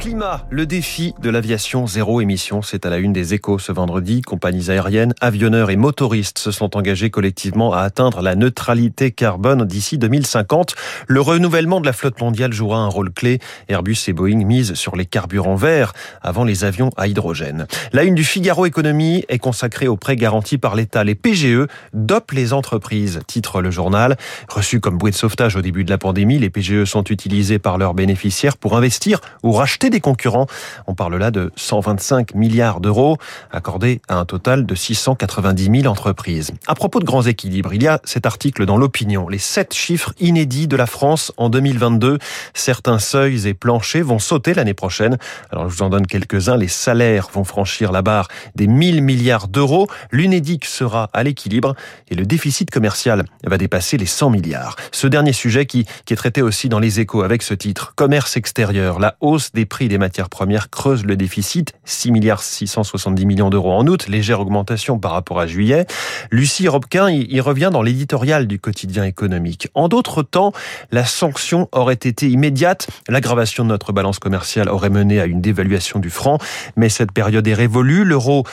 Climat, le défi de l'aviation zéro émission, c'est à la une des échos ce vendredi. Compagnies aériennes, avionneurs et motoristes se sont engagés collectivement à atteindre la neutralité carbone d'ici 2050. Le renouvellement de la flotte mondiale jouera un rôle clé. Airbus et Boeing misent sur les carburants verts avant les avions à hydrogène. La une du Figaro Économie est consacrée aux prêts garantis par l'État. Les PGE dopent les entreprises, titre le journal. Reçus comme bouée de sauvetage au début de la pandémie, les PGE sont utilisés par leurs bénéficiaires pour investir ou racheter des concurrents. On parle là de 125 milliards d'euros accordés à un total de 690 000 entreprises. À propos de grands équilibres, il y a cet article dans l'opinion, les sept chiffres inédits de la France en 2022. Certains seuils et planchers vont sauter l'année prochaine. Alors je vous en donne quelques-uns. Les salaires vont franchir la barre des 1000 milliards d'euros. L'UNEDIC sera à l'équilibre et le déficit commercial va dépasser les 100 milliards. Ce dernier sujet qui, qui est traité aussi dans les échos avec ce titre, Commerce extérieur, la hausse des prix des matières premières creuse le déficit, 6 milliards 670 millions d'euros en août, légère augmentation par rapport à juillet. Lucie Robquin y revient dans l'éditorial du quotidien économique. En d'autres temps, la sanction aurait été immédiate, l'aggravation de notre balance commerciale aurait mené à une dévaluation du franc, mais cette période est révolue, l'euro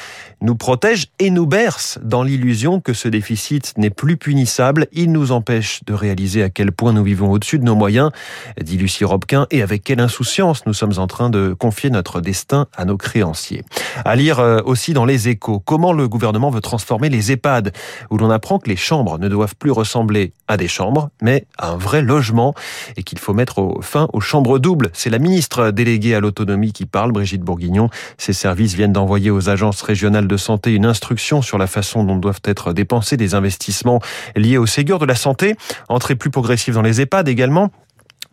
nous protège et nous berce dans l'illusion que ce déficit n'est plus punissable, il nous empêche de réaliser à quel point nous vivons au-dessus de nos moyens, dit Lucie Robquin, et avec quelle insouciance nous sommes en train de confier notre destin à nos créanciers. À lire euh, aussi dans les échos, comment le gouvernement veut transformer les EHPAD, où l'on apprend que les chambres ne doivent plus ressembler à des chambres, mais à un vrai logement, et qu'il faut mettre fin aux chambres doubles. C'est la ministre déléguée à l'autonomie qui parle, Brigitte Bourguignon. Ses services viennent d'envoyer aux agences régionales de santé une instruction sur la façon dont doivent être dépensés des investissements liés au Ségur de la santé. Entrée plus progressive dans les EHPAD également.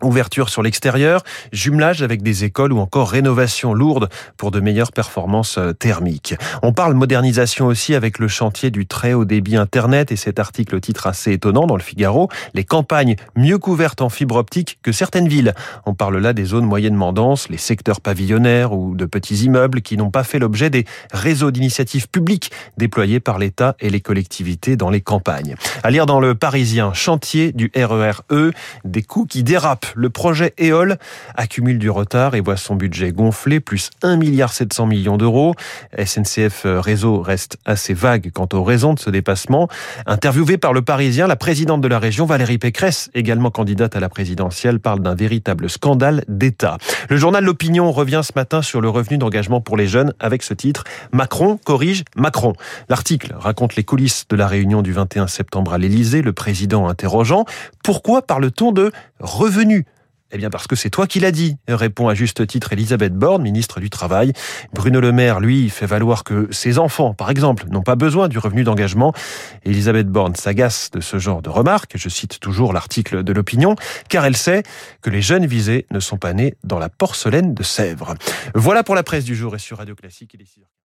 Ouverture sur l'extérieur, jumelage avec des écoles ou encore rénovation lourde pour de meilleures performances euh, thermiques. On parle modernisation aussi avec le chantier du très haut débit Internet et cet article titre assez étonnant dans le Figaro, les campagnes mieux couvertes en fibre optique que certaines villes. On parle là des zones moyennement denses, les secteurs pavillonnaires ou de petits immeubles qui n'ont pas fait l'objet des réseaux d'initiatives publiques déployés par l'État et les collectivités dans les campagnes. À lire dans le Parisien, chantier du RERE, e, des coûts qui dérapent le projet EOL accumule du retard et voit son budget gonfler, plus 1,7 milliard d'euros. SNCF Réseau reste assez vague quant aux raisons de ce dépassement. Interviewée par le Parisien, la présidente de la région, Valérie Pécresse, également candidate à la présidentielle, parle d'un véritable scandale d'État. Le journal L'Opinion revient ce matin sur le revenu d'engagement pour les jeunes avec ce titre Macron corrige Macron. L'article raconte les coulisses de la réunion du 21 septembre à l'Élysée, le président interrogeant pourquoi parle-t-on de revenu eh bien parce que c'est toi qui l'as dit, répond à juste titre Elisabeth Borne, ministre du Travail. Bruno Le Maire, lui, fait valoir que ses enfants, par exemple, n'ont pas besoin du revenu d'engagement. Elisabeth Borne s'agace de ce genre de remarques, je cite toujours l'article de l'opinion, car elle sait que les jeunes visés ne sont pas nés dans la porcelaine de Sèvres. Voilà pour la presse du jour et sur Radio Classique.